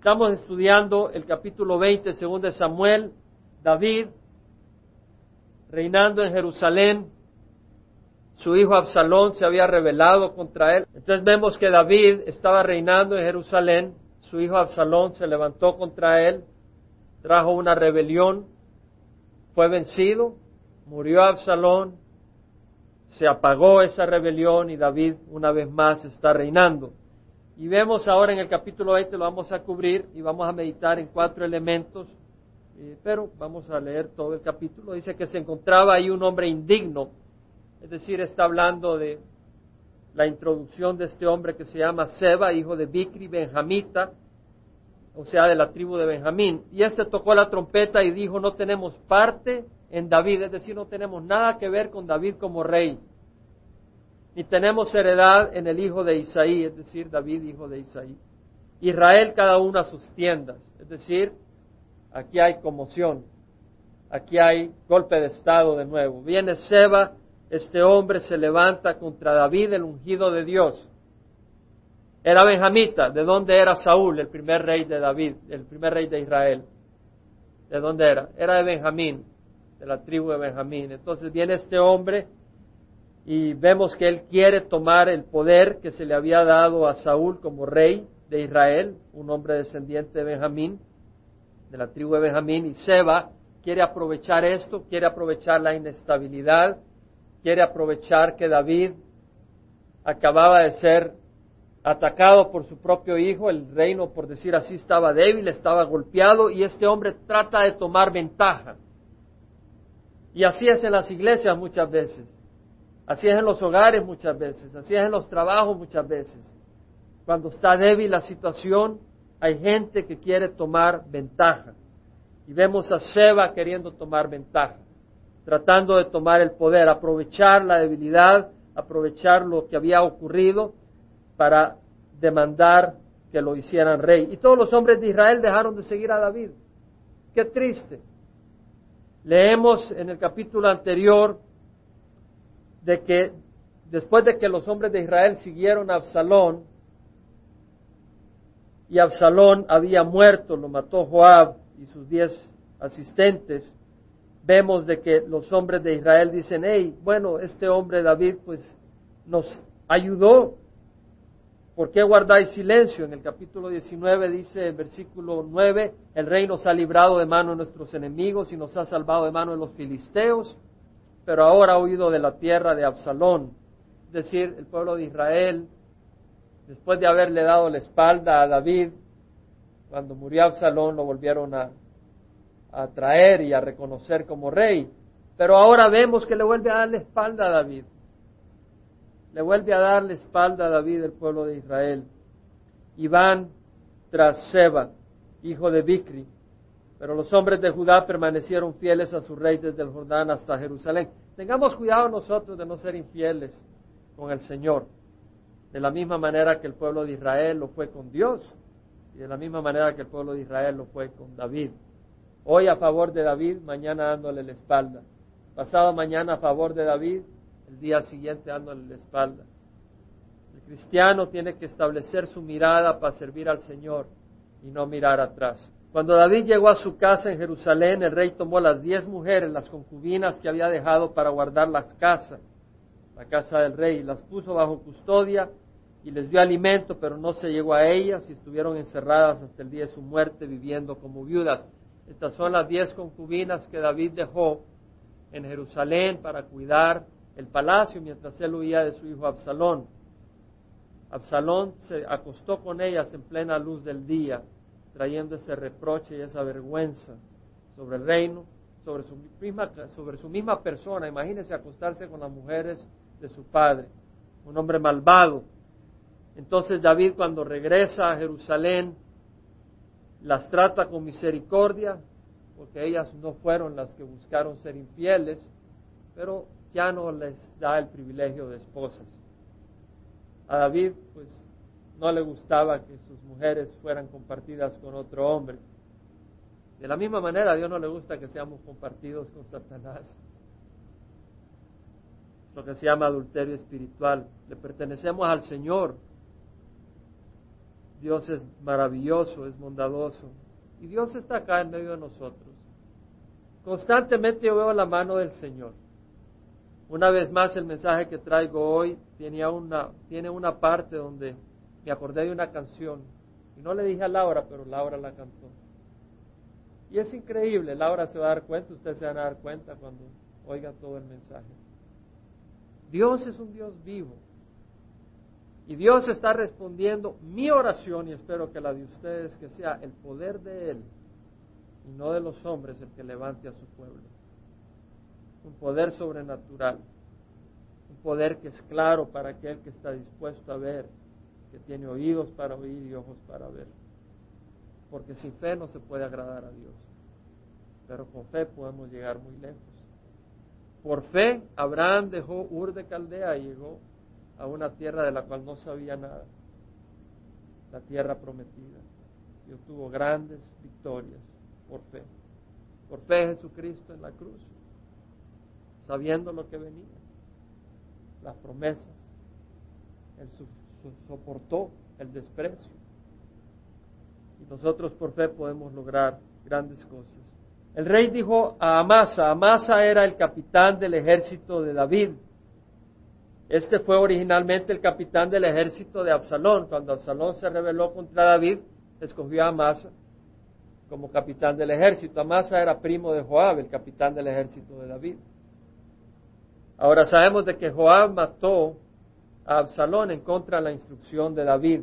Estamos estudiando el capítulo 20, segundo de Samuel, David, reinando en Jerusalén. Su hijo Absalón se había rebelado contra él. Entonces vemos que David estaba reinando en Jerusalén. Su hijo Absalón se levantó contra él, trajo una rebelión, fue vencido, murió Absalón, se apagó esa rebelión y David una vez más está reinando. Y vemos ahora en el capítulo 20, lo vamos a cubrir y vamos a meditar en cuatro elementos, eh, pero vamos a leer todo el capítulo. Dice que se encontraba ahí un hombre indigno, es decir, está hablando de la introducción de este hombre que se llama Seba, hijo de Bicri, benjamita, o sea, de la tribu de Benjamín. Y este tocó la trompeta y dijo, no tenemos parte en David, es decir, no tenemos nada que ver con David como rey ni tenemos heredad en el hijo de Isaí, es decir, David, hijo de Isaí. Israel cada una a sus tiendas, es decir, aquí hay conmoción, aquí hay golpe de estado de nuevo. Viene Seba, este hombre se levanta contra David, el ungido de Dios. Era benjamita, ¿de dónde era Saúl, el primer rey de David, el primer rey de Israel? ¿De dónde era? Era de Benjamín, de la tribu de Benjamín. Entonces viene este hombre y vemos que él quiere tomar el poder que se le había dado a Saúl como rey de Israel, un hombre descendiente de Benjamín, de la tribu de Benjamín, y Seba quiere aprovechar esto, quiere aprovechar la inestabilidad, quiere aprovechar que David acababa de ser atacado por su propio hijo, el reino, por decir así, estaba débil, estaba golpeado, y este hombre trata de tomar ventaja. Y así es en las iglesias muchas veces. Así es en los hogares muchas veces, así es en los trabajos muchas veces. Cuando está débil la situación, hay gente que quiere tomar ventaja. Y vemos a Seba queriendo tomar ventaja, tratando de tomar el poder, aprovechar la debilidad, aprovechar lo que había ocurrido para demandar que lo hicieran rey. Y todos los hombres de Israel dejaron de seguir a David. Qué triste. Leemos en el capítulo anterior de que después de que los hombres de Israel siguieron a Absalón, y Absalón había muerto, lo mató Joab y sus diez asistentes, vemos de que los hombres de Israel dicen, hey, bueno, este hombre David pues nos ayudó, ¿por qué guardáis silencio? En el capítulo 19 dice, el versículo 9, el rey nos ha librado de mano de nuestros enemigos y nos ha salvado de mano de los filisteos pero ahora ha huido de la tierra de Absalón. Es decir, el pueblo de Israel, después de haberle dado la espalda a David, cuando murió Absalón lo volvieron a, traer y a reconocer como rey. Pero ahora vemos que le vuelve a dar la espalda a David. Le vuelve a dar la espalda a David el pueblo de Israel. Y van tras Seba, hijo de Bicri, pero los hombres de Judá permanecieron fieles a su rey desde el Jordán hasta Jerusalén. Tengamos cuidado nosotros de no ser infieles con el Señor, de la misma manera que el pueblo de Israel lo fue con Dios y de la misma manera que el pueblo de Israel lo fue con David. Hoy a favor de David, mañana dándole la espalda. Pasado mañana a favor de David, el día siguiente dándole la espalda. El cristiano tiene que establecer su mirada para servir al Señor y no mirar atrás. Cuando David llegó a su casa en Jerusalén, el rey tomó las diez mujeres, las concubinas que había dejado para guardar las casas, la casa del rey, las puso bajo custodia y les dio alimento, pero no se llegó a ellas y estuvieron encerradas hasta el día de su muerte viviendo como viudas. Estas son las diez concubinas que David dejó en Jerusalén para cuidar el palacio mientras él huía de su hijo Absalón. Absalón se acostó con ellas en plena luz del día trayendo ese reproche y esa vergüenza sobre el reino, sobre su misma, sobre su misma persona. Imagínese acostarse con las mujeres de su padre, un hombre malvado. Entonces David cuando regresa a Jerusalén las trata con misericordia, porque ellas no fueron las que buscaron ser infieles, pero ya no les da el privilegio de esposas. A David, pues no le gustaba que sus mujeres fueran compartidas con otro hombre. De la misma manera, a Dios no le gusta que seamos compartidos con Satanás. Lo que se llama adulterio espiritual. Le pertenecemos al Señor. Dios es maravilloso, es bondadoso. Y Dios está acá en medio de nosotros. Constantemente yo veo la mano del Señor. Una vez más el mensaje que traigo hoy tiene una, tiene una parte donde me acordé de una canción. Y no le dije a Laura, pero Laura la cantó. Y es increíble, Laura se va a dar cuenta, ustedes se van a dar cuenta cuando oigan todo el mensaje. Dios es un Dios vivo. Y Dios está respondiendo mi oración y espero que la de ustedes, que sea el poder de Él y no de los hombres el que levante a su pueblo. Un poder sobrenatural, un poder que es claro para aquel que está dispuesto a ver, que tiene oídos para oír y ojos para ver. Porque sin fe no se puede agradar a Dios, pero con fe podemos llegar muy lejos. Por fe, Abraham dejó Ur de Caldea y llegó a una tierra de la cual no sabía nada, la tierra prometida, y obtuvo grandes victorias por fe, por fe en Jesucristo en la cruz, sabiendo lo que venía, las promesas, soportó el desprecio, y nosotros por fe podemos lograr grandes cosas. El rey dijo a Amasa, Amasa era el capitán del ejército de David, este fue originalmente el capitán del ejército de Absalón. Cuando Absalón se rebeló contra David, escogió a Amasa como capitán del ejército. Amasa era primo de Joab, el capitán del ejército de David. Ahora sabemos de que Joab mató a Absalón en contra de la instrucción de David.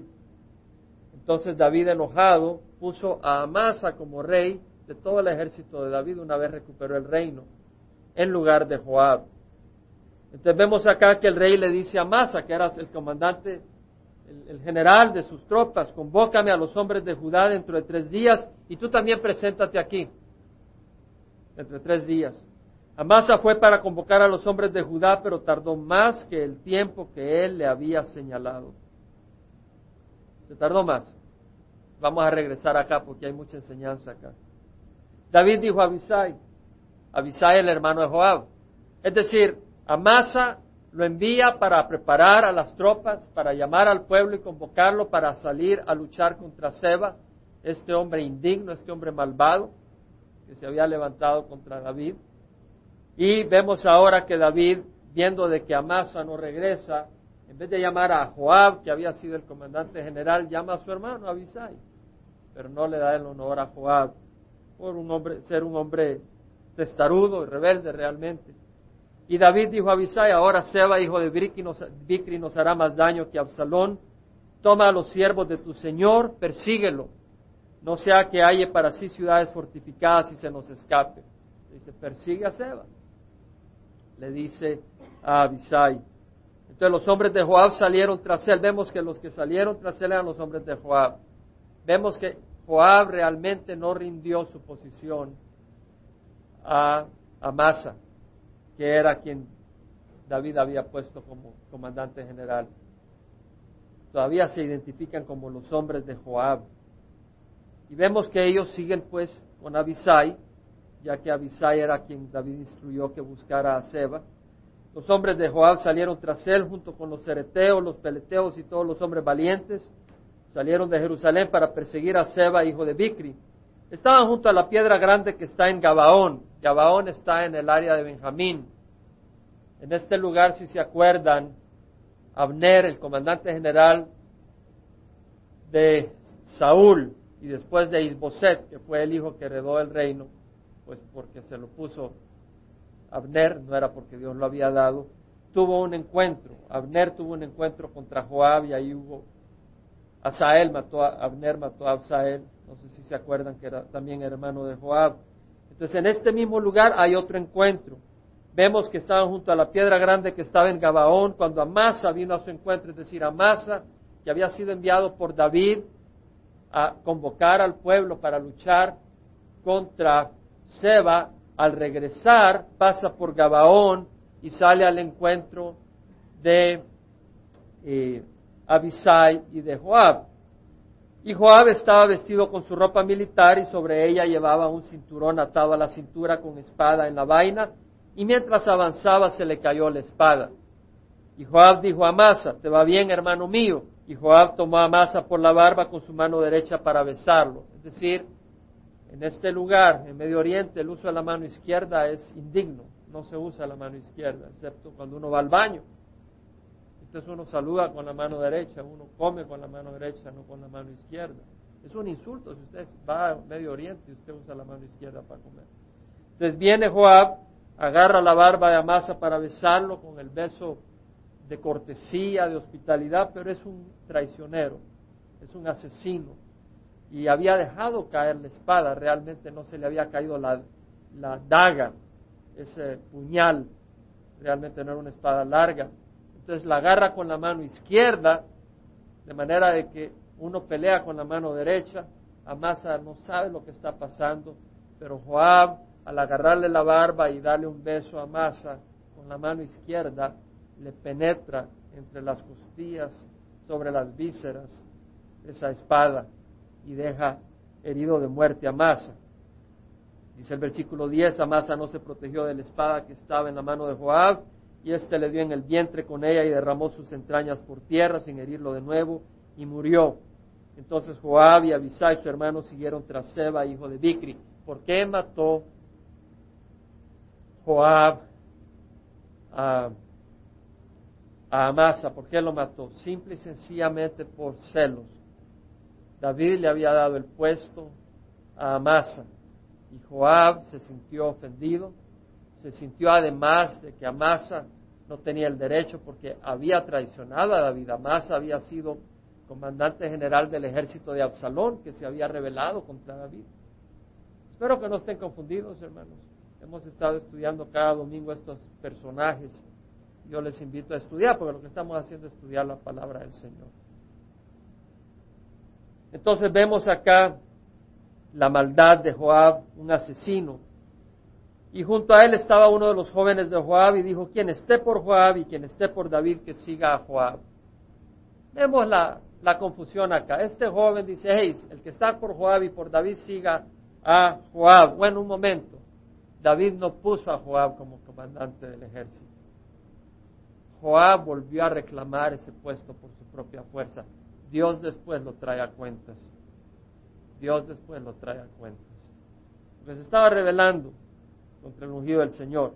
Entonces David enojado puso a Amasa como rey de todo el ejército de David una vez recuperó el reino en lugar de Joab. Entonces vemos acá que el rey le dice a Masa, que era el comandante, el, general de sus tropas, convócame a los hombres de Judá dentro de tres días y tú también preséntate aquí, dentro de tres días. Amasa fue para convocar a los hombres de Judá, pero tardó más que el tiempo que él le había señalado. Se tardó más. Vamos a regresar acá porque hay mucha enseñanza acá. David dijo a Abisai, Abisai el hermano de Joab. Es decir, Amasa lo envía para preparar a las tropas, para llamar al pueblo y convocarlo para salir a luchar contra Seba, este hombre indigno, este hombre malvado que se había levantado contra David. Y vemos ahora que David, viendo de que Amasa no regresa, en vez de llamar a Joab, que había sido el comandante general, llama a su hermano Abisai, pero no le da el honor a Joab por un hombre, ser un hombre testarudo y rebelde realmente. Y David dijo a Abisai, ahora Seba, hijo de Bicri, nos, hará más daño que Absalón. Toma a los siervos de tu Señor, persíguelo. No sea que haya para sí ciudades fortificadas y se nos escape. Dice, persigue a Seba. Le dice a Abisai. Entonces los hombres de Joab salieron tras él. Vemos que los que salieron tras él eran los hombres de Joab. Vemos que Joab realmente no rindió su posición a Amasa que era quien David había puesto como comandante general. Todavía se identifican como los hombres de Joab. Y vemos que ellos siguen pues con Abisai, ya que Abisai era quien David instruyó que buscara a Seba. Los hombres de Joab salieron tras él junto con los cereteos, los peleteos y todos los hombres valientes. Salieron de Jerusalén para perseguir a Seba, hijo de Bicri. Estaban junto a la piedra grande que está en Gabaón. Gabaón está en el área de Benjamín. En este lugar, si se acuerdan, Abner, el comandante general de Saúl y después de Isboset, que fue el hijo que heredó el reino, pues porque se lo puso Abner, no era porque Dios lo había dado, tuvo un encuentro. Abner tuvo un encuentro contra Joab y ahí hubo Asael mató a Abner, mató a Asael, no sé si se acuerdan que era también hermano de Joab. Entonces en este mismo lugar hay otro encuentro. Vemos que estaban junto a la piedra grande que estaba en Gabaón cuando Amasa vino a su encuentro, es decir, Amasa, que había sido enviado por David a convocar al pueblo para luchar contra Seba, al regresar pasa por Gabaón y sale al encuentro de eh, Abisai y de Joab. Y Joab estaba vestido con su ropa militar y sobre ella llevaba un cinturón atado a la cintura con espada en la vaina, y mientras avanzaba se le cayó la espada. Y Joab dijo a Amasa, ¿te va bien, hermano mío? Y Joab tomó a Amasa por la barba con su mano derecha para besarlo. Es decir, en este lugar, en Medio Oriente, el uso de la mano izquierda es indigno. No se usa la mano izquierda, excepto cuando uno va al baño. Entonces uno saluda con la mano derecha, uno come con la mano derecha, no con la mano izquierda. Es un insulto si usted va a Medio Oriente y usted usa la mano izquierda para comer. Entonces viene Joab, agarra la barba de Amasa para besarlo con el beso de cortesía, de hospitalidad, pero es un traicionero, es un asesino. Y había dejado caer la espada, realmente no se le había caído la, la daga, ese puñal, realmente no era una espada larga. Entonces la agarra con la mano izquierda, de manera de que uno pelea con la mano derecha, Amasa no sabe lo que está pasando, pero Joab, al agarrarle la barba y darle un beso a Amasa con la mano izquierda, le penetra entre las costillas, sobre las vísceras, esa espada, y deja herido de muerte a Amasa. Dice el versículo 10, Amasa no se protegió de la espada que estaba en la mano de Joab, y éste le dio en el vientre con ella y derramó sus entrañas por tierra sin herirlo de nuevo, y murió. Entonces Joab y Abisai, su hermano, siguieron tras Seba, hijo de Bicri. ¿Por qué mató Joab a, Amasa? ¿Por qué lo mató? Simple y sencillamente por celos. David le había dado el puesto a Amasa y Joab se sintió ofendido, se sintió además de que Amasa no tenía el derecho porque había traicionado a David. Amasa había sido comandante general del ejército de Absalón, que se había rebelado contra David. Espero que no estén confundidos, hermanos. Hemos estado estudiando cada domingo estos personajes. Yo les invito a estudiar, porque lo que estamos haciendo es estudiar la palabra del Señor. Entonces vemos acá la maldad de Joab, un asesino. Y junto a él estaba uno de los jóvenes de Joab y dijo, quien esté por Joab y quien esté por David, que siga a Joab. Vemos la, la confusión acá. Este joven dice, hey, el que está por Joab y por David siga a Joab. Bueno, un momento. David no puso a Joab como comandante del ejército. Joab volvió a reclamar ese puesto por su propia fuerza. Dios después lo trae a cuentas. Dios después lo trae a cuentas. Porque estaba rebelando contra el ungido del Señor.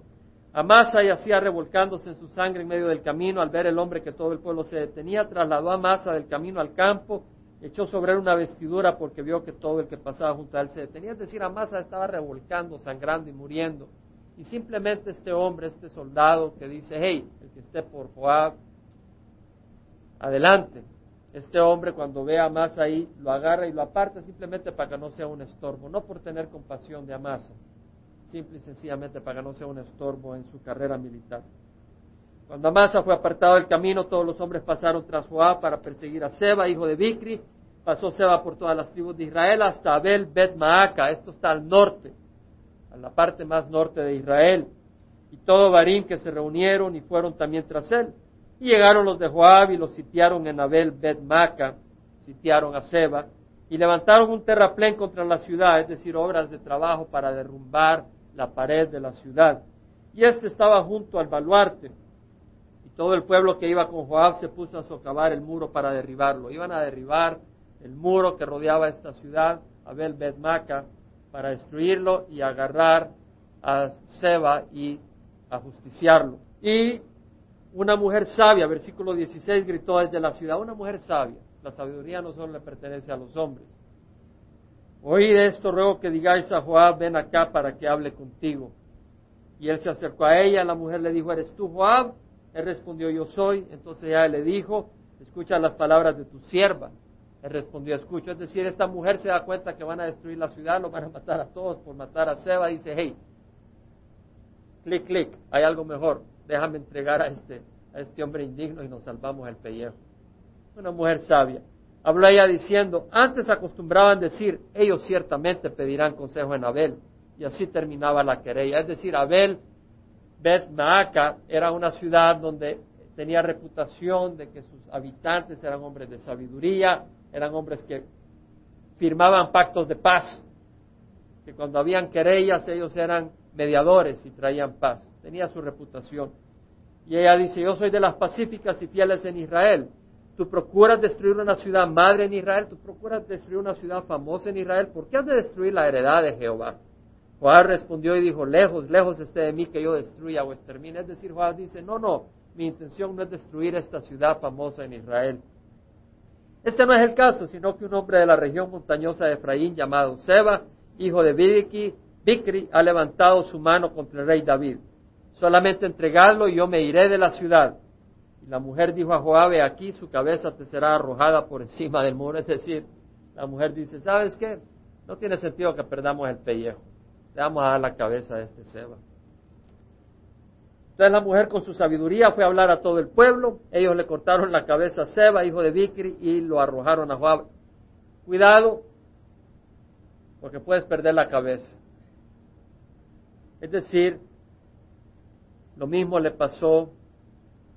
Amasa yacía revolcándose en su sangre en medio del camino al ver el hombre que todo el pueblo se detenía, trasladó a Amasa del camino al campo, echó sobre él una vestidura porque vio que todo el que pasaba junto a él se detenía. Es decir, Amasa estaba revolcando, sangrando y muriendo. Y simplemente este hombre, este soldado que dice, hey, el que esté por Joab, adelante. Este hombre cuando ve a Amasa ahí, lo agarra y lo aparta simplemente para que no sea un estorbo, no por tener compasión de Amasa simple y sencillamente para que no sea un estorbo en su carrera militar. Cuando Amasa fue apartado del camino, todos los hombres pasaron tras Joab para perseguir a Seba, hijo de Bicri. Pasó Seba por todas las tribus de Israel hasta Abel Bet Maaca. Esto está al norte, a la parte más norte de Israel. Y todo Barín que se reunieron y fueron también tras él. Y llegaron los de Joab y los sitiaron en Abel Bet Maaca, sitiaron a Seba y levantaron un terraplén contra la ciudad, es decir, obras de trabajo para derrumbar la pared de la ciudad. Y este estaba junto al baluarte. Y todo el pueblo que iba con Joab se puso a socavar el muro para derribarlo. Iban a derribar el muro que rodeaba esta ciudad, Abel Bedmaca, para destruirlo y agarrar a Seba y ajusticiarlo. Y una mujer sabia, versículo 16, gritó desde la ciudad, una mujer sabia. La sabiduría no solo le pertenece a los hombres. Oí esto, ruego que digáis a Joab, ven acá para que hable contigo. Y él se acercó a ella, la mujer le dijo, ¿eres tú Joab? Él respondió, yo soy. Entonces ella le dijo, escucha las palabras de tu sierva. Él respondió, escucho. Es decir, esta mujer se da cuenta que van a destruir la ciudad, lo van a matar a todos por matar a Seba. Dice, hey, clic, clic, hay algo mejor. Déjame entregar a este, a este hombre indigno y nos salvamos el pellejo. Una mujer sabia. Habló ella diciendo, antes acostumbraban decir, ellos ciertamente pedirán consejo en Abel. Y así terminaba la querella. Es decir, Abel, Beth Maaca, era una ciudad donde tenía reputación de que sus habitantes eran hombres de sabiduría, eran hombres que firmaban pactos de paz, que cuando habían querellas ellos eran mediadores y traían paz. Tenía su reputación. Y ella dice, yo soy de las pacíficas y fieles en Israel Tú procuras destruir una ciudad madre en Israel, tú procuras destruir una ciudad famosa en Israel. ¿Por qué has de destruir la heredad de Jehová? Joab respondió y dijo, lejos, lejos esté de mí que yo destruya o extermine. Es decir, Joab dice, no, no, mi intención no es destruir esta ciudad famosa en Israel. Este no es el caso, sino que un hombre de la región montañosa de Efraín llamado Seba, hijo de Bidiki, Bikri, ha levantado su mano contra el rey David. Solamente entregadlo y yo me iré de la ciudad. Y la mujer dijo a Joab, aquí su cabeza te será arrojada por encima del muro. Es decir, la mujer dice, ¿sabes qué? No tiene sentido que perdamos el pellejo. Le vamos a dar la cabeza de este Seba. Entonces la mujer con su sabiduría fue a hablar a todo el pueblo. Ellos le cortaron la cabeza a Seba, hijo de Bikri, y lo arrojaron a Joab. Cuidado, porque puedes perder la cabeza. Es decir, lo mismo le pasó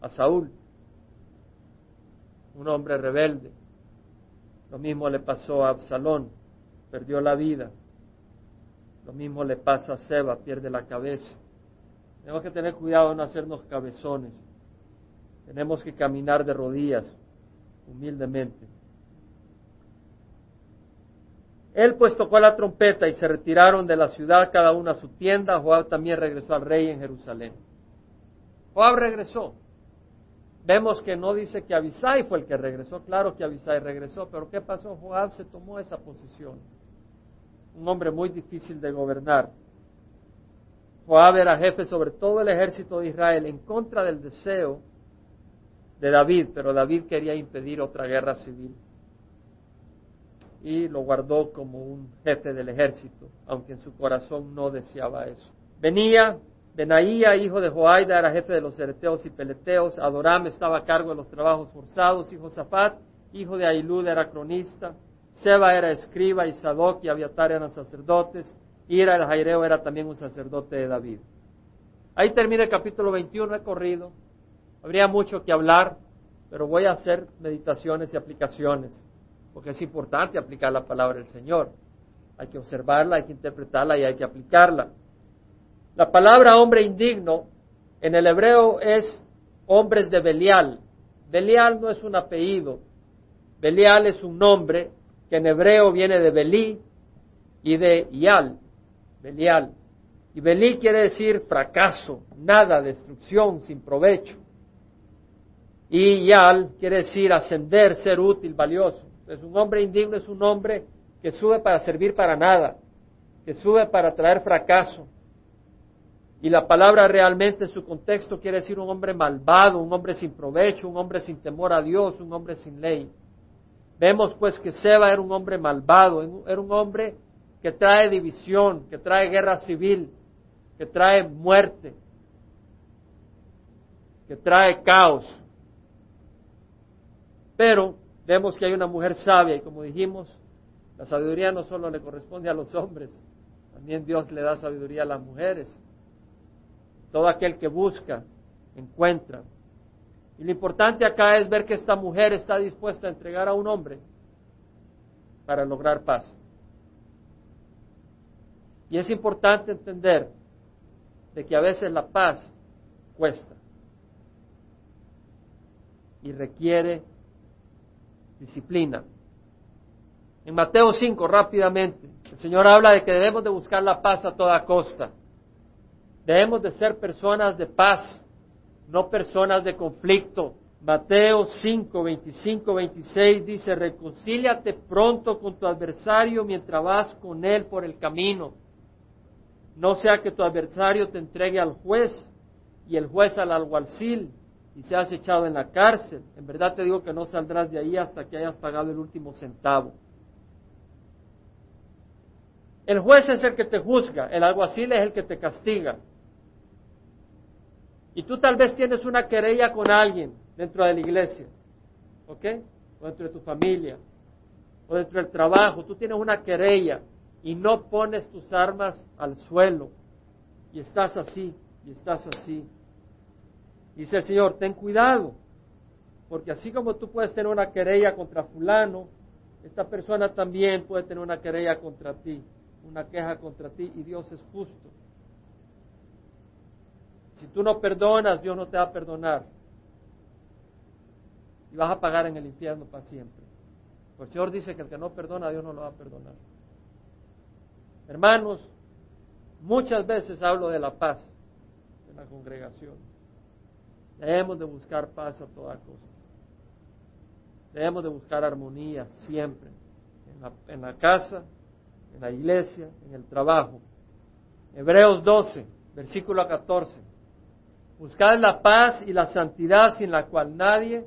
a Saúl, un hombre rebelde. Lo mismo le pasó a Absalón, perdió la vida. Lo mismo le pasa a Seba, pierde la cabeza. Tenemos que tener cuidado de no hacernos cabezones. Tenemos que caminar de rodillas, humildemente. Él pues tocó la trompeta y se retiraron de la ciudad cada uno a su tienda. Joab también regresó al rey en Jerusalén. Joab regresó. Vemos que no dice que Abisai fue el que regresó. Claro que Abisai regresó, pero ¿qué pasó? Joab se tomó esa posición. Un hombre muy difícil de gobernar. Joab era jefe sobre todo el ejército de Israel en contra del deseo de David, pero David quería impedir otra guerra civil y lo guardó como un jefe del ejército, aunque en su corazón no deseaba eso. Venía Benaía, hijo de Joaida, era jefe de los ereteos y peleteos, Adoram estaba a cargo de los trabajos forzados, y Josafat, hijo de Ailud, era cronista, Seba era escriba, y Sadoc y Abiatar eran sacerdotes, Ira el Jaireo era también un sacerdote de David. Ahí termina el capítulo 21, he corrido. Habría mucho que hablar, pero voy a hacer meditaciones y aplicaciones, porque es importante aplicar la palabra del Señor. Hay que observarla, hay que interpretarla y hay que aplicarla. La palabra hombre indigno en el hebreo es hombres de Belial. Belial no es un apellido. Belial es un nombre que en hebreo viene de Belí y de Ial. Belial. Y Belí quiere decir fracaso, nada, destrucción, sin provecho. Y Yal quiere decir ascender, ser útil, valioso. Es un hombre indigno, es un hombre que sube para servir para nada, que sube para traer fracaso. Y la palabra realmente en su contexto quiere decir un hombre malvado, un hombre sin provecho, un hombre sin temor a Dios, un hombre sin ley. Vemos pues que Seba era un hombre malvado, era un hombre que trae división, que trae guerra civil, que trae muerte, que trae caos. Pero vemos que hay una mujer sabia y como dijimos, la sabiduría no solo le corresponde a los hombres, también Dios le da sabiduría a las mujeres. Todo aquel que busca, encuentra. Y lo importante acá es ver que esta mujer está dispuesta a entregar a un hombre para lograr paz. Y es importante entender de que a veces la paz cuesta y requiere disciplina. En Mateo 5, rápidamente, el Señor habla de que debemos de buscar la paz a toda costa. Debemos de ser personas de paz, no personas de conflicto. Mateo 5, 25, 26 dice, reconcíliate pronto con tu adversario mientras vas con él por el camino no sea que tu adversario te entregue al juez y el juez al alguacil y seas echado en la cárcel. En verdad te digo que no saldrás de ahí hasta que hayas pagado el último centavo. El juez es el que te juzga, el alguacil es el que te castiga. Y tú tal vez tienes una querella con alguien dentro de la iglesia, ¿ok? O dentro de tu familia, o dentro del trabajo, tú tienes una querella y no pones tus armas al suelo y estás así y estás así. Dice el Señor, ten cuidado, porque así como tú puedes tener una querella contra fulano, esta persona también puede tener una querella contra ti, una queja contra ti y Dios es justo. Si tú no perdonas, Dios no te va a perdonar. y vas a pagar en el infierno para siempre. Pues el Señor dice que el que no perdona, Dios no lo va a perdonar. Hermanos, muchas veces hablo de la paz en la congregación. Debemos de buscar paz a toda costa. Debemos de buscar armonía siempre, en la, casa, en la iglesia, en el trabajo. Hebreos 12, versículo 14. Buscad la paz y la santidad sin la cual nadie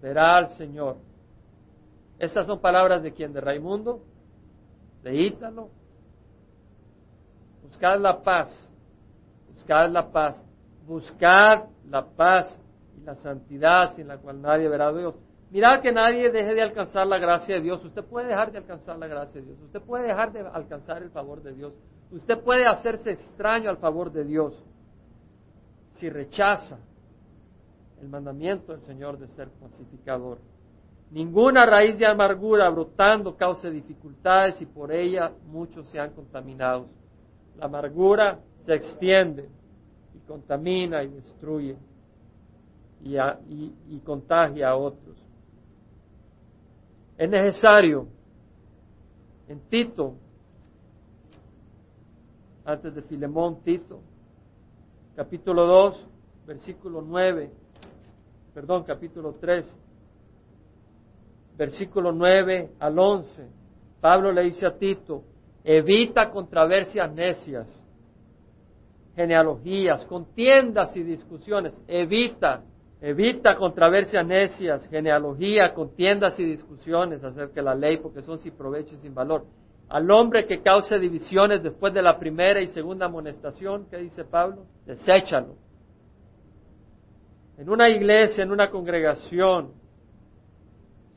verá al Señor. Estas son palabras de quien, de Raimundo, de Ítalo. Buscad la paz, buscad la paz, buscad la paz y la santidad sin la cual nadie verá a Dios. Mirad que nadie deje de alcanzar la gracia de Dios. Usted puede dejar de alcanzar la gracia de Dios. Usted puede dejar de alcanzar el favor de Dios. Usted puede hacerse extraño al favor de Dios si rechaza el mandamiento del Señor de ser pacificador. Ninguna raíz de amargura brotando cause dificultades y por ella muchos sean contaminados. La amargura se extiende y contamina y destruye y, y contagia a otros. Es necesario en Tito, antes de Filemón, Tito, capítulo 2, versículo 9, perdón, capítulo 3, versículo 9 al 11, Pablo le dice a Tito, evita controversias necias, genealogías, contiendas y discusiones, evita, evita controversias necias, genealogía, contiendas y discusiones acerca de la ley, porque son sin provecho y sin valor. Al hombre que cause divisiones después de la primera y segunda amonestación, ¿qué dice Pablo? Deséchalo. En una iglesia, en una congregación,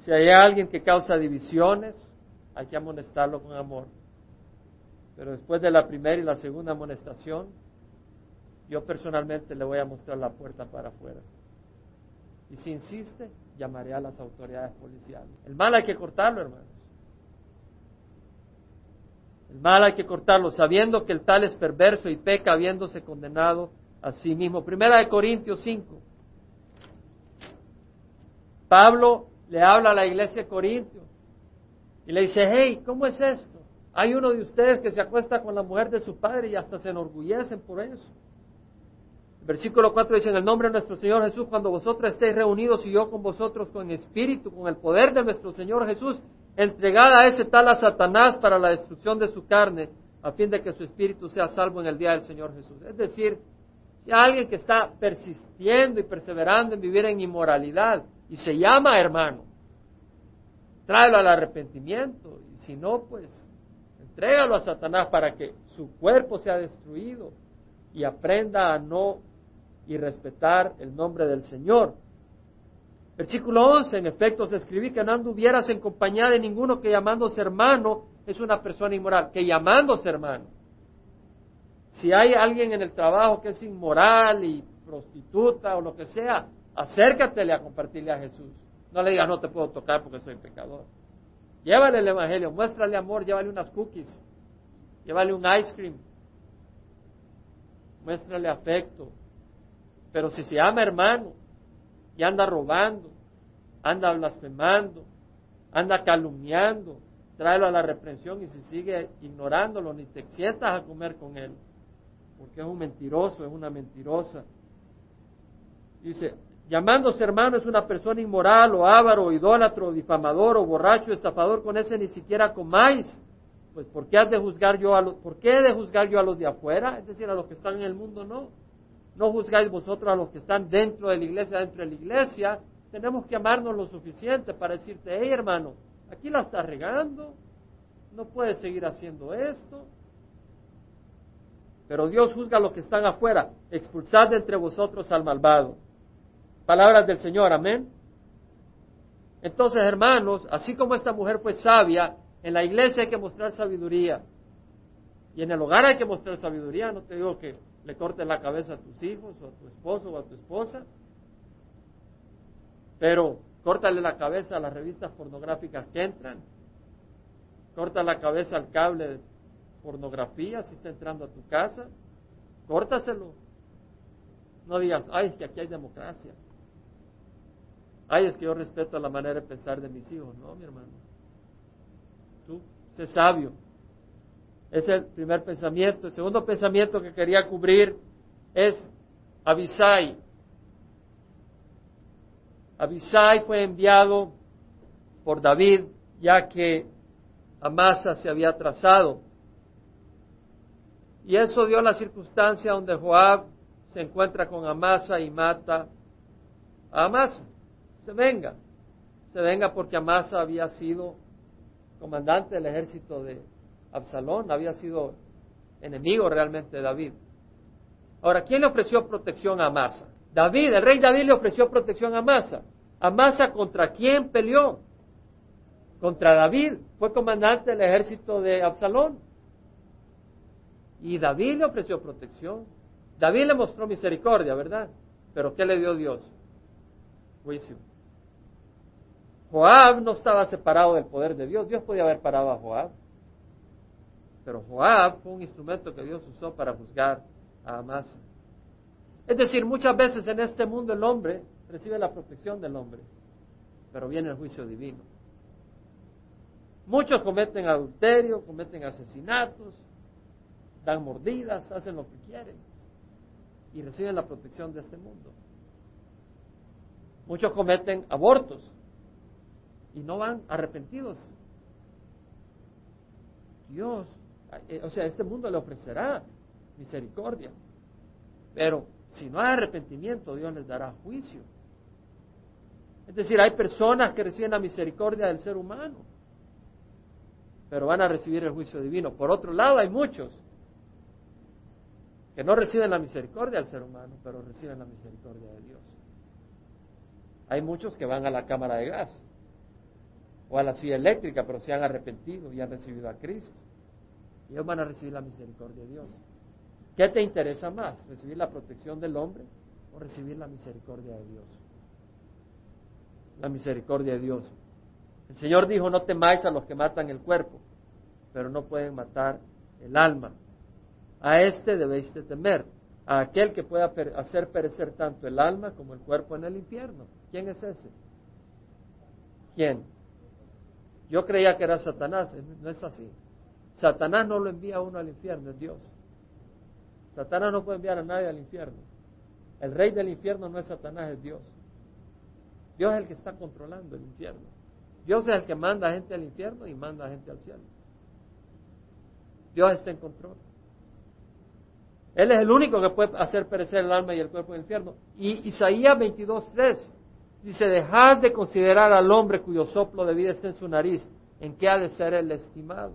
si hay alguien que causa divisiones, hay que amonestarlo con amor. Pero después de la primera y la segunda amonestación, yo personalmente le voy a mostrar la puerta para afuera. Y si insiste, llamaré a las autoridades policiales. El mal hay que cortarlo, hermanos. El mal hay que cortarlo, sabiendo que el tal es perverso y peca habiéndose condenado a sí mismo. Primera de Corintios 5. Pablo le habla a la iglesia de Corintios y le dice, hey, ¿cómo es esto? Hay uno de ustedes que se acuesta con la mujer de su padre y hasta se enorgullecen por eso. Versículo 4 dice, en el nombre de nuestro Señor Jesús, cuando vosotros estéis reunidos y yo con vosotros con espíritu, con el poder de nuestro Señor Jesús, entregada a ese tal a Satanás para la destrucción de su carne, a fin de que su espíritu sea salvo en el día del Señor Jesús. Es decir, si alguien que está persistiendo y perseverando en vivir en inmoralidad, y se llama hermano, tráelo al arrepentimiento y si no, pues entrégalo a Satanás para que su cuerpo sea destruido y aprenda a no y respetar el nombre del Señor. Versículo 11, en efecto, se escribí que no anduvieras en compañía de ninguno que llamándose hermano es una persona inmoral, que llamándose hermano. Si hay alguien en el trabajo que es inmoral y prostituta o lo que sea, acércatele a compartirle a Jesús. No le digas, no te puedo tocar porque soy pecador. Llévale el Evangelio, muéstrale amor, llévale unas cookies, llévale un ice cream, muéstrale afecto. Pero si se ama hermano y anda robando, anda blasfemando, anda calumniando, tráelo a la reprensión y si sigue ignorándolo, ni te sientas a comer con él, porque es un mentiroso, es una mentirosa. Dice, llamándose hermano es una persona inmoral o avaro o idólatro o difamador o borracho estafador, con ese ni siquiera comáis. Pues ¿por qué has de juzgar yo a los, ¿por qué de juzgar yo a los de afuera? Es decir, a los que están en el mundo, no. No juzgáis vosotros a los que están dentro de la iglesia, dentro de la iglesia. Tenemos que amarnos lo suficiente para decirte, hey hermano, aquí la estás regando, no puedes seguir haciendo esto. Pero Dios juzga a los que están afuera, expulsad de entre vosotros al malvado. Palabras del Señor, amén. Entonces, hermanos, así como esta mujer fue sabia, en la iglesia hay que mostrar sabiduría. Y en el hogar hay que mostrar sabiduría. No te digo que le cortes la cabeza a tus hijos, o a tu esposo, o a tu esposa. Pero córtale la cabeza a las revistas pornográficas que entran. Corta la cabeza al cable de pornografía si está entrando a tu casa. Córtaselo. No digas, ay, es que aquí hay democracia. Ay, es que yo respeto la manera de pensar de mis hijos. No, mi hermano. Tú, sé sabio. Es el primer pensamiento. El segundo pensamiento que quería cubrir es Abisai. Abisai fue enviado por David ya que Amasa se había trazado. Y eso dio la circunstancia donde Joab se encuentra con Amasa y mata a Amasa. Se venga. Se venga porque Amasa había sido comandante del ejército de Absalón, había sido enemigo realmente de David. Ahora, ¿quién le ofreció protección a Amasa? David, el rey David le ofreció protección a Amasa. Amasa contra quién peleó? Contra David. Fue comandante del ejército de Absalón. Y David le ofreció protección. David le mostró misericordia, ¿verdad? Pero ¿qué le dio Dios? Juicio. Joab no estaba separado del poder de Dios. Dios podía haber parado a Joab. Pero Joab fue un instrumento que Dios usó para juzgar a Amasa. Es decir, muchas veces en este mundo el hombre recibe la protección del hombre, pero viene el juicio divino. Muchos cometen adulterio, cometen asesinatos, dan mordidas, hacen lo que quieren y reciben la protección de este mundo. Muchos cometen abortos y no van arrepentidos. Dios, o sea, este mundo le ofrecerá misericordia, pero si no hay arrepentimiento, Dios les dará juicio. Es decir, hay personas que reciben la misericordia del ser humano, pero van a recibir el juicio divino. Por otro lado, hay muchos que no reciben la misericordia del ser humano, pero reciben la misericordia de Dios. Hay muchos que van a la cámara de gas o a la silla eléctrica, pero se han arrepentido y han recibido a Cristo. Y ellos van a recibir la misericordia de Dios. ¿Qué te interesa más? ¿Recibir la protección del hombre o recibir la misericordia de Dios? La misericordia de Dios. El Señor dijo, no temáis a los que matan el cuerpo, pero no pueden matar el alma. A este debéis de temer, a aquel que pueda hacer perecer tanto el alma como el cuerpo en el infierno. ¿Quién es ese? ¿Quién? Yo creía que era Satanás, no es así. Satanás no lo envía a uno al infierno, es Dios. Satanás no puede enviar a nadie al infierno. El rey del infierno no es Satanás, es Dios. Dios es el que está controlando el infierno. Dios es el que manda gente al infierno y manda gente al cielo. Dios está en control. Él es el único que puede hacer perecer el alma y el cuerpo del infierno. Y Isaías 22.3 dice, dejad de considerar al hombre cuyo soplo de vida está en su nariz, en qué ha de ser el estimado.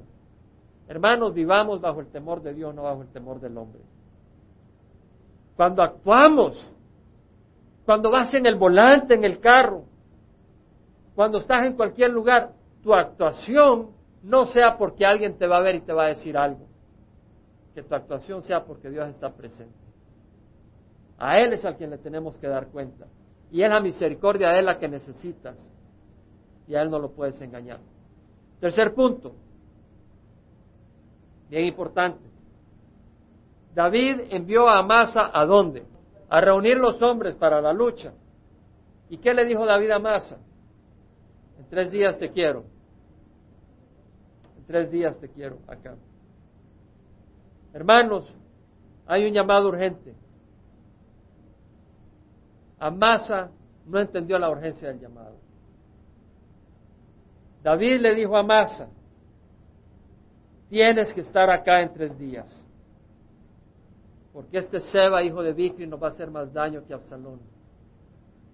Hermanos, vivamos bajo el temor de Dios, no bajo el temor del hombre. Cuando actuamos, cuando vas en el volante, en el carro, cuando estás en cualquier lugar, tu actuación no sea porque alguien te va a ver y te va a decir algo. Que tu actuación sea porque Dios está presente. A Él es al quien le tenemos que dar cuenta. Y es la misericordia de Él la que necesitas. Y a Él no lo puedes engañar. Tercer punto. Bien importante. David envió a Amasa a dónde? A reunir los hombres para la lucha. ¿Y qué le dijo David a Amasa? En tres días te quiero. En tres días te quiero acá. Hermanos, hay un llamado urgente. Amasa no entendió la urgencia del llamado. David le dijo a Amasa, tienes que estar acá en tres días, porque este Seba, hijo de Vicri, nos va a hacer más daño que Absalón.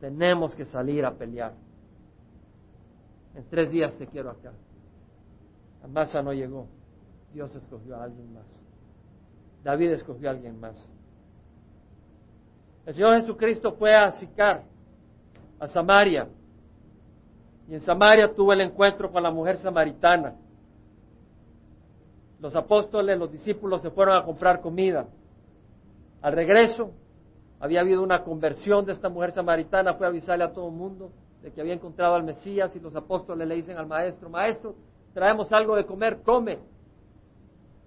Tenemos que salir a pelear. En tres días te quiero acá. Amasa no llegó. Dios escogió a alguien más. David escogió a alguien más. El Señor Jesucristo fue a Sicar, a Samaria. Y en Samaria tuvo el encuentro con la mujer samaritana. Los apóstoles, los discípulos se fueron a comprar comida. Al regreso, había habido una conversión de esta mujer samaritana, fue a avisarle a todo el mundo de que había encontrado al Mesías y los apóstoles le dicen al maestro, maestro, traemos algo de comer, come.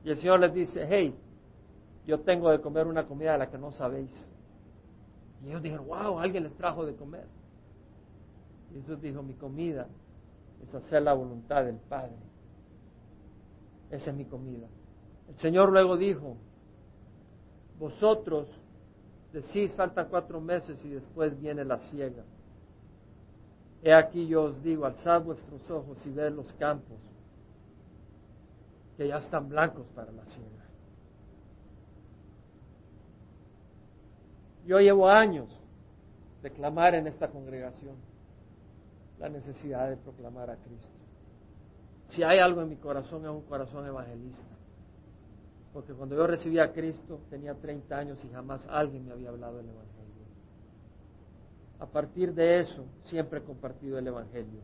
Y el Señor les dice, hey, yo tengo de comer una comida de la que no sabéis. Y ellos dijeron, wow, alguien les trajo de comer. Jesús dijo, mi comida es hacer la voluntad del Padre. Esa es mi comida. El Señor luego dijo, vosotros decís faltan cuatro meses y después viene la ciega. He aquí yo os digo, alzad vuestros ojos y ved los campos, que ya están blancos para la ciega. Yo llevo años de clamar en esta congregación la necesidad de proclamar a Cristo. Si hay algo en mi corazón es un corazón evangelista. Porque cuando yo recibí a Cristo tenía 30 años y jamás alguien me había hablado del Evangelio. A partir de eso siempre he compartido el Evangelio.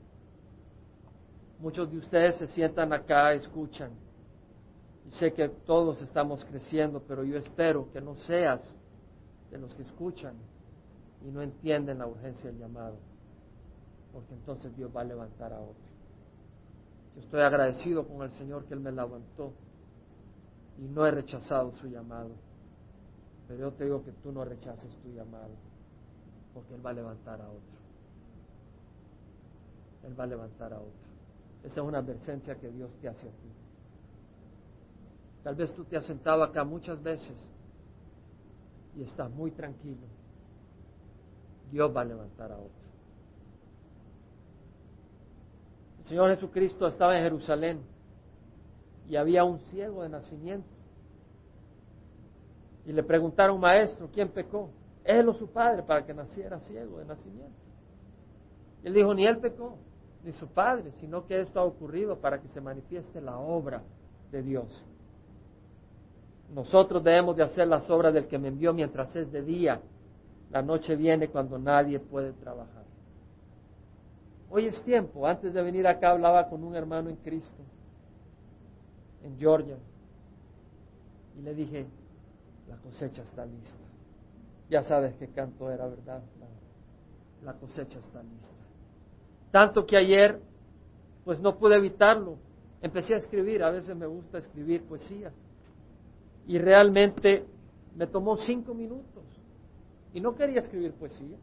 Muchos de ustedes se sientan acá, escuchan. Y sé que todos estamos creciendo, pero yo espero que no seas de los que escuchan y no entienden la urgencia del llamado, porque entonces Dios va a levantar a otro. Estoy agradecido con el Señor que Él me levantó y no he rechazado su llamado, pero yo te digo que tú no rechaces tu llamado, porque Él va a levantar a otro. Él va a levantar a otro. Esa es una advertencia que Dios te hace a ti. Tal vez tú te has sentado acá muchas veces y estás muy tranquilo. Dios va a levantar a otro. El Señor Jesucristo estaba en Jerusalén y había un ciego de nacimiento. Y le preguntaron, maestro, ¿quién pecó? Él o su padre para que naciera ciego de nacimiento. Y él dijo, ni él pecó, ni su padre, sino que esto ha ocurrido para que se manifieste la obra de Dios. Nosotros debemos de hacer las obras del que me envió mientras es de día. La noche viene cuando nadie puede trabajar. Hoy es tiempo. Antes de venir acá hablaba con un hermano en Cristo, en Georgia, y le dije, la cosecha está lista. Ya sabes qué canto era, ¿verdad? La, la cosecha está lista. Tanto que ayer, pues no pude evitarlo. Empecé a escribir, a veces me gusta escribir poesía y realmente me tomó cinco minutos. Y no quería escribir poesía.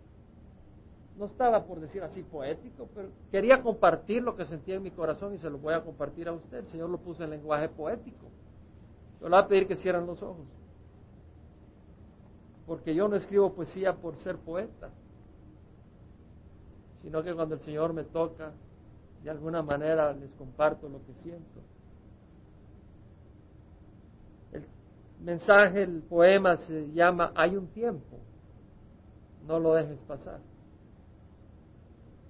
No estaba por decir así poético, pero quería compartir lo que sentía en mi corazón y se lo voy a compartir a usted. El Señor lo puso en lenguaje poético. Yo le voy a pedir que cierren los ojos. Porque yo no escribo poesía por ser poeta, sino que cuando el Señor me toca, de alguna manera les comparto lo que siento. mensaje, el poema se llama Hay un tiempo, no lo dejes pasar.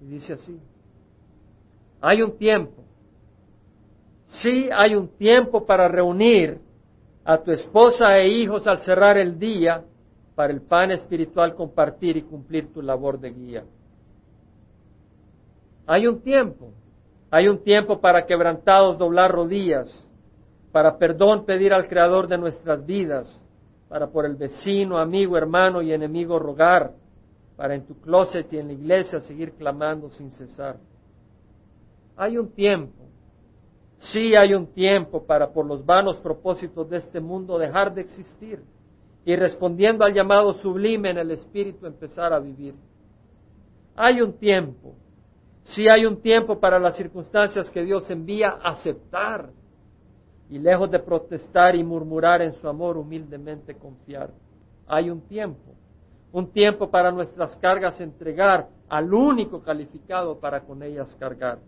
Y dice así, hay un tiempo, sí hay un tiempo para reunir a tu esposa e hijos al cerrar el día para el pan espiritual compartir y cumplir tu labor de guía. Hay un tiempo, hay un tiempo para quebrantados doblar rodillas, para perdón pedir al Creador de nuestras vidas, para por el vecino, amigo, hermano y enemigo rogar, para en tu closet y en la iglesia seguir clamando sin cesar. Hay un tiempo, sí hay un tiempo para por los vanos propósitos de este mundo dejar de existir y respondiendo al llamado sublime en el Espíritu empezar a vivir. Hay un tiempo, sí hay un tiempo para las circunstancias que Dios envía aceptar y lejos de protestar y murmurar en su amor, humildemente confiar. Hay un tiempo, un tiempo para nuestras cargas entregar al único calificado para con ellas cargar.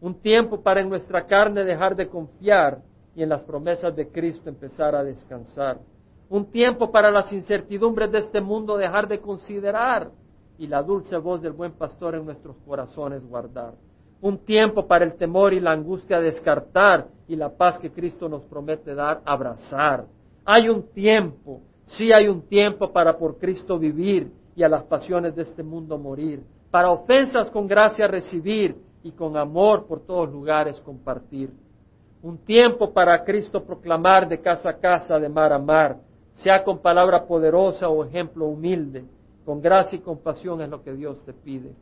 Un tiempo para en nuestra carne dejar de confiar y en las promesas de Cristo empezar a descansar. Un tiempo para las incertidumbres de este mundo dejar de considerar y la dulce voz del buen pastor en nuestros corazones guardar un tiempo para el temor y la angustia descartar y la paz que Cristo nos promete dar, abrazar. Hay un tiempo, sí hay un tiempo para por Cristo vivir y a las pasiones de este mundo morir, para ofensas con gracia recibir y con amor por todos lugares compartir. Un tiempo para Cristo proclamar de casa a casa, de mar a mar, sea con palabra poderosa o ejemplo humilde, con gracia y compasión es lo que Dios te pide.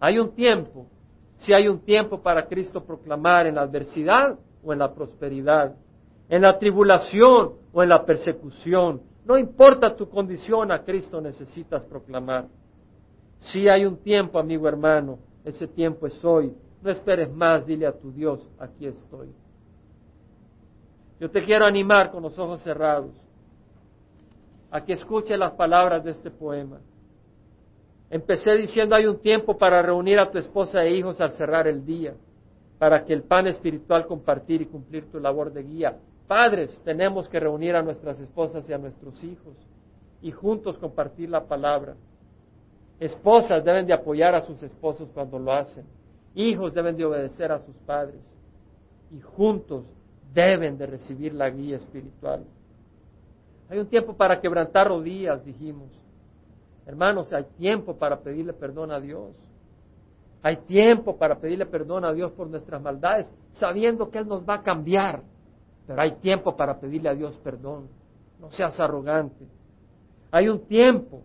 Hay un tiempo si hay un tiempo para Cristo proclamar en la adversidad o en la prosperidad, en la tribulación o en la persecución. No importa tu condición, a Cristo necesitas proclamar. Si hay un tiempo, amigo hermano, ese tiempo es hoy. No esperes más, dile a tu Dios, aquí estoy. Yo te quiero animar con los ojos cerrados a que escuche las palabras de este poema. Empecé diciendo hay un tiempo para reunir a tu esposa e hijos al cerrar el día, para que el pan espiritual compartir y cumplir tu labor de guía. Padres, tenemos que reunir a nuestras esposas y a nuestros hijos y juntos compartir la palabra. Esposas deben de apoyar a sus esposos cuando lo hacen. Hijos deben de obedecer a sus padres. Y juntos deben de recibir la guía espiritual. Hay un tiempo para quebrantar rodillas, dijimos. Hermanos, hay tiempo para pedirle perdón a Dios. Hay tiempo para pedirle perdón a Dios por nuestras maldades, sabiendo que Él nos va a cambiar. Pero hay tiempo para pedirle a Dios perdón. No seas arrogante. Hay un tiempo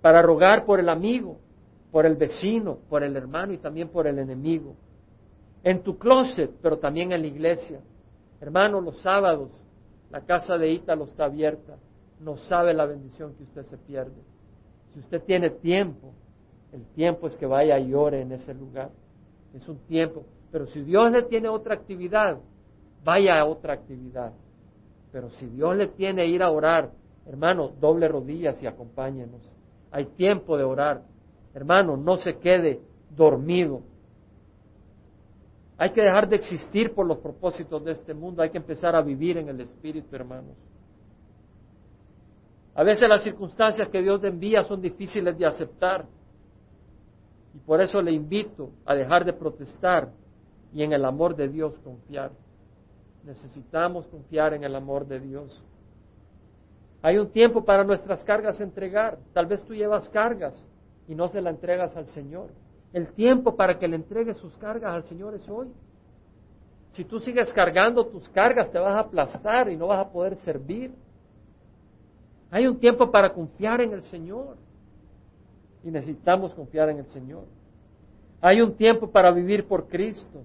para rogar por el amigo, por el vecino, por el hermano y también por el enemigo. En tu closet, pero también en la iglesia. Hermano, los sábados la casa de Ítalo está abierta. No sabe la bendición que usted se pierde. Si usted tiene tiempo, el tiempo es que vaya y ore en ese lugar. Es un tiempo. Pero si Dios le tiene otra actividad, vaya a otra actividad. Pero si Dios le tiene ir a orar, hermano, doble rodillas y acompáñenos. Hay tiempo de orar. Hermano, no se quede dormido. Hay que dejar de existir por los propósitos de este mundo. Hay que empezar a vivir en el Espíritu, hermanos. A veces las circunstancias que Dios envía son difíciles de aceptar. Y por eso le invito a dejar de protestar y en el amor de Dios confiar. Necesitamos confiar en el amor de Dios. Hay un tiempo para nuestras cargas entregar. Tal vez tú llevas cargas y no se la entregas al Señor. El tiempo para que le entregues sus cargas al Señor es hoy. Si tú sigues cargando tus cargas, te vas a aplastar y no vas a poder servir. Hay un tiempo para confiar en el Señor. Y necesitamos confiar en el Señor. Hay un tiempo para vivir por Cristo.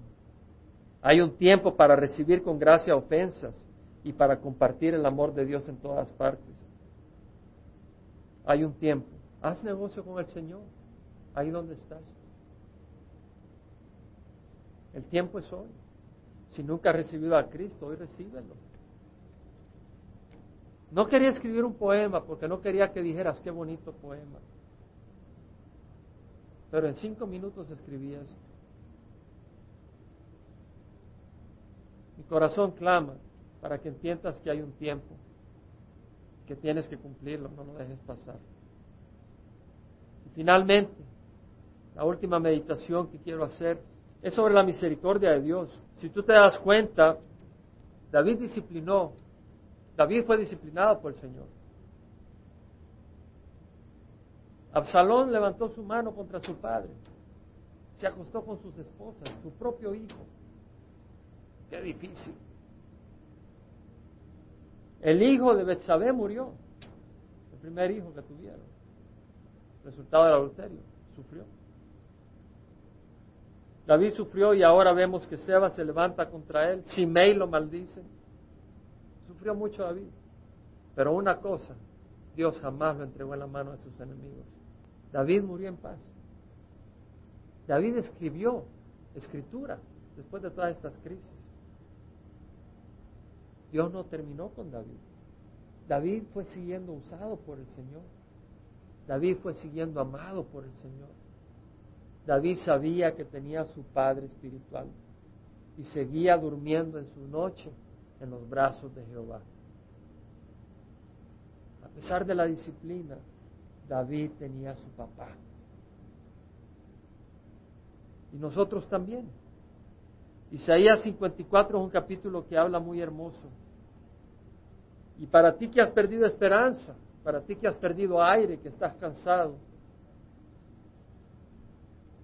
Hay un tiempo para recibir con gracia ofensas y para compartir el amor de Dios en todas partes. Hay un tiempo. Haz negocio con el Señor. Ahí donde estás. El tiempo es hoy. Si nunca has recibido a Cristo, hoy recíbelo. No quería escribir un poema porque no quería que dijeras qué bonito poema. Pero en cinco minutos escribí esto. Mi corazón clama para que entiendas que hay un tiempo, que tienes que cumplirlo, no lo dejes pasar. Y finalmente, la última meditación que quiero hacer es sobre la misericordia de Dios. Si tú te das cuenta, David disciplinó David fue disciplinado por el Señor. Absalón levantó su mano contra su padre. Se acostó con sus esposas, su propio hijo. Difícil. El hijo de Betsabé murió. El primer hijo que tuvieron. Resultado del adulterio. Sufrió. David sufrió y ahora vemos que Seba se levanta contra él. Simei lo maldice. Sufrió mucho David. Pero una cosa, Dios jamás lo entregó en la mano de sus enemigos. David murió en paz. David escribió escritura después de todas estas crisis. Dios no terminó con David. David fue siguiendo usado por el Señor. David fue siguiendo amado por el Señor. David sabía que tenía a su Padre espiritual y seguía durmiendo en su noche en los brazos de Jehová. A pesar de la disciplina, David tenía a su papá. Y nosotros también. Isaías 54 es un capítulo que habla muy hermoso. Y para ti que has perdido esperanza, para ti que has perdido aire, que estás cansado.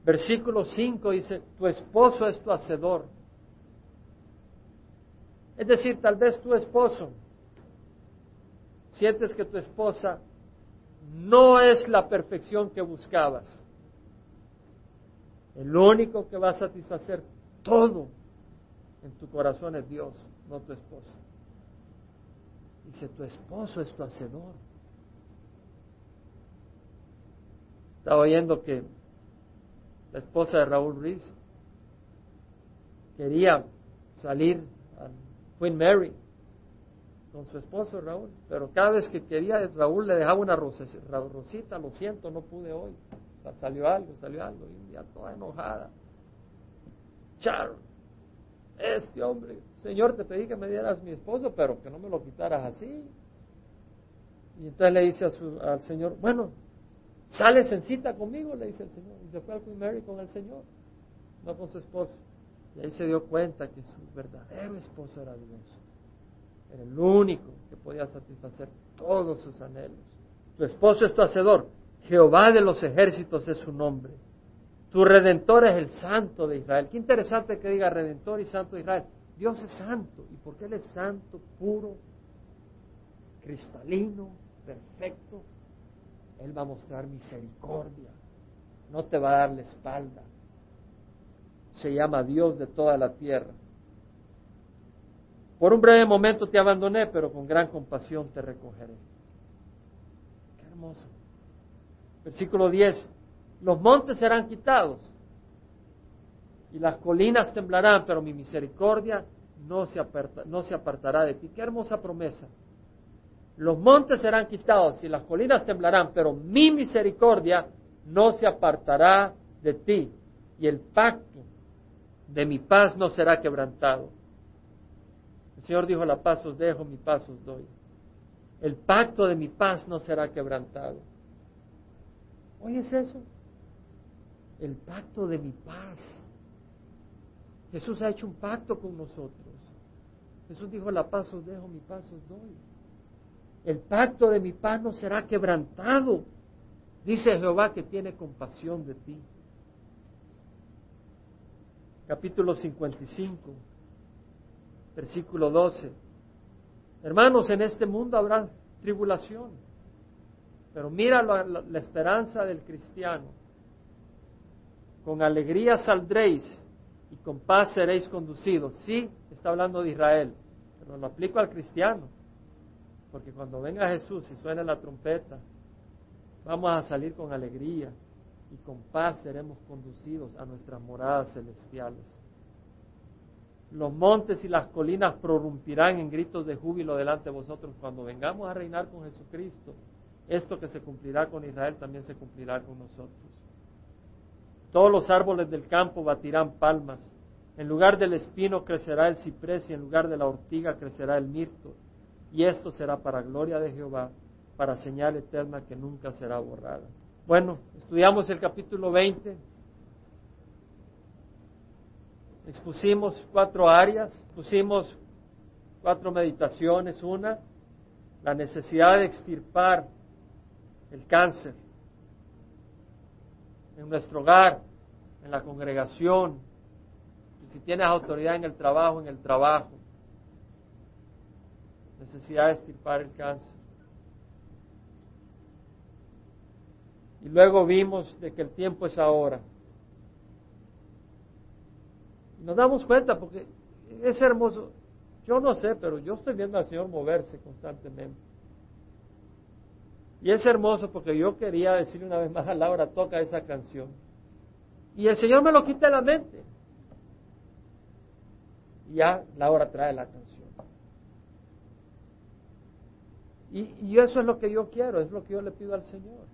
Versículo 5 dice, tu esposo es tu hacedor es decir, tal vez tu esposo sientes que tu esposa no es la perfección que buscabas. El único que va a satisfacer todo en tu corazón es Dios, no tu esposa. Dice, tu esposo es tu hacedor. Estaba oyendo que la esposa de Raúl Ruiz quería salir a Queen Mary con su esposo Raúl, pero cada vez que quería Raúl le dejaba una rosita, lo siento, no pude hoy. Salió algo, salió algo, y un día toda enojada. Char, este hombre, Señor, te pedí que me dieras mi esposo, pero que no me lo quitaras así. Y entonces le dice al Señor, bueno, sales en cita conmigo, le dice el Señor. Y se fue al Queen Mary con el Señor, no con su esposo. Y ahí se dio cuenta que su verdadero esposo era Dios. Era el único que podía satisfacer todos sus anhelos. Tu esposo es tu hacedor. Jehová de los ejércitos es su nombre. Tu redentor es el santo de Israel. Qué interesante que diga redentor y santo de Israel. Dios es santo. ¿Y porque Él es santo, puro, cristalino, perfecto? Él va a mostrar misericordia. No te va a dar la espalda. Se llama Dios de toda la tierra. Por un breve momento te abandoné, pero con gran compasión te recogeré. Qué hermoso. Versículo 10. Los montes serán quitados y las colinas temblarán, pero mi misericordia no se, no se apartará de ti. Qué hermosa promesa. Los montes serán quitados y las colinas temblarán, pero mi misericordia no se apartará de ti y el pacto de mi paz no será quebrantado. El Señor dijo, la paz os dejo, mi paz os doy. El pacto de mi paz no será quebrantado. ¿Oyes eso? El pacto de mi paz. Jesús ha hecho un pacto con nosotros. Jesús dijo, la paz os dejo, mi paz os doy. El pacto de mi paz no será quebrantado. Dice Jehová que tiene compasión de ti. Capítulo 55 versículo 12. Hermanos, en este mundo habrá tribulación, pero mira la, esperanza del cristiano. Con alegría saldréis y con paz seréis conducidos. Sí, está hablando de Israel, pero lo aplico al cristiano, porque cuando venga Jesús y suene la trompeta, vamos a salir con alegría y con paz seremos conducidos a nuestras moradas celestiales. Los montes y las colinas prorrumpirán en gritos de júbilo delante de vosotros cuando vengamos a reinar con Jesucristo. Esto que se cumplirá con Israel también se cumplirá con nosotros. Todos los árboles del campo batirán palmas. En lugar del espino crecerá el ciprés y en lugar de la ortiga crecerá el mirto. Y esto será para gloria de Jehová, para señal eterna que nunca será borrada. Bueno, estudiamos el capítulo 20 expusimos cuatro áreas, pusimos cuatro meditaciones. Una, la necesidad de extirpar el cáncer en nuestro hogar, en la congregación, y si tienes autoridad en el trabajo, en el trabajo. Necesidad de extirpar el cáncer. Y luego vimos de que el tiempo es ahora. Nos damos cuenta porque es hermoso. Yo no sé, pero yo estoy viendo al Señor moverse constantemente. Y es hermoso porque yo quería decirle una vez más a Laura, toca esa canción. Y el Señor me lo quita de la mente. Y ya Laura trae la canción. Y, eso es lo que yo quiero, es lo que yo le pido al Señor.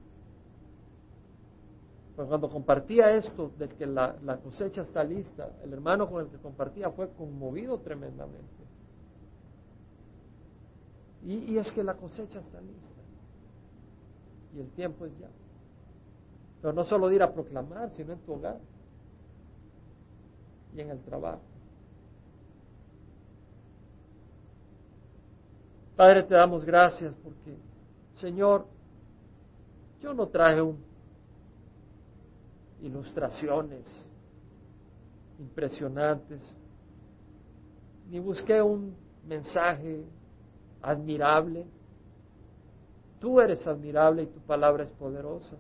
Pues cuando compartía esto de que la, cosecha está lista, el hermano con el que compartía fue conmovido tremendamente. Y, es que la cosecha está lista. Y el tiempo es ya. Pero no solo ir a proclamar, sino en tu hogar y en el trabajo. Padre, te damos gracias porque, Señor, yo no traje ilustraciones impresionantes, ni busqué un mensaje admirable. Tú eres admirable y tu palabra es poderosa.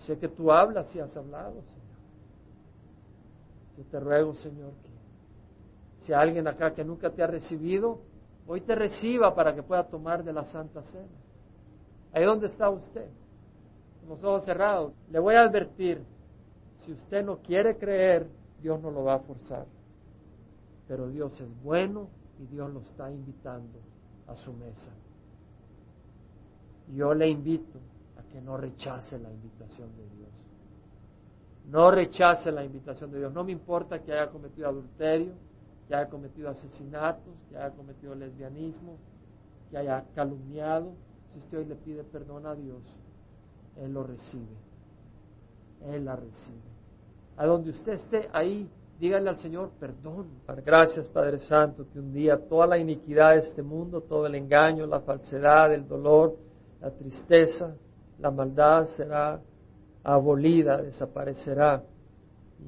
Sé que tú hablas y has hablado, Señor. Yo te ruego, Señor, que si hay alguien acá que nunca te ha recibido, hoy te reciba para que pueda tomar de la Santa Cena. Ahí donde está usted con los ojos cerrados. Le voy a advertir, si usted no quiere creer, Dios no lo va a forzar. Pero Dios es bueno y Dios lo está invitando a su mesa. Yo le invito a que no rechace la invitación de Dios. No rechace la invitación de Dios. No me importa que haya cometido adulterio, que haya cometido asesinatos, que haya cometido lesbianismo, que haya calumniado. Si usted hoy le pide perdón a Dios, Él lo recibe. Él la recibe. A donde usted esté ahí, dígale al Señor perdón. Gracias Padre Santo, que un día toda la iniquidad de este mundo, todo el engaño, la falsedad, el dolor, la tristeza, la maldad será abolida, desaparecerá.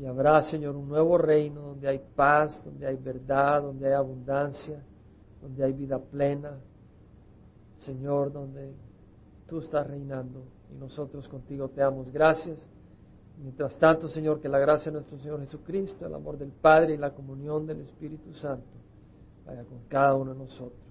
Y habrá, Señor, un nuevo reino donde hay paz, donde hay verdad, donde hay abundancia, donde hay vida plena. Señor, donde tú estás reinando y nosotros contigo te damos gracias. Mientras tanto, Señor, que la gracia de nuestro Señor Jesucristo, el amor del Padre y la comunión del Espíritu Santo vaya con cada uno de nosotros.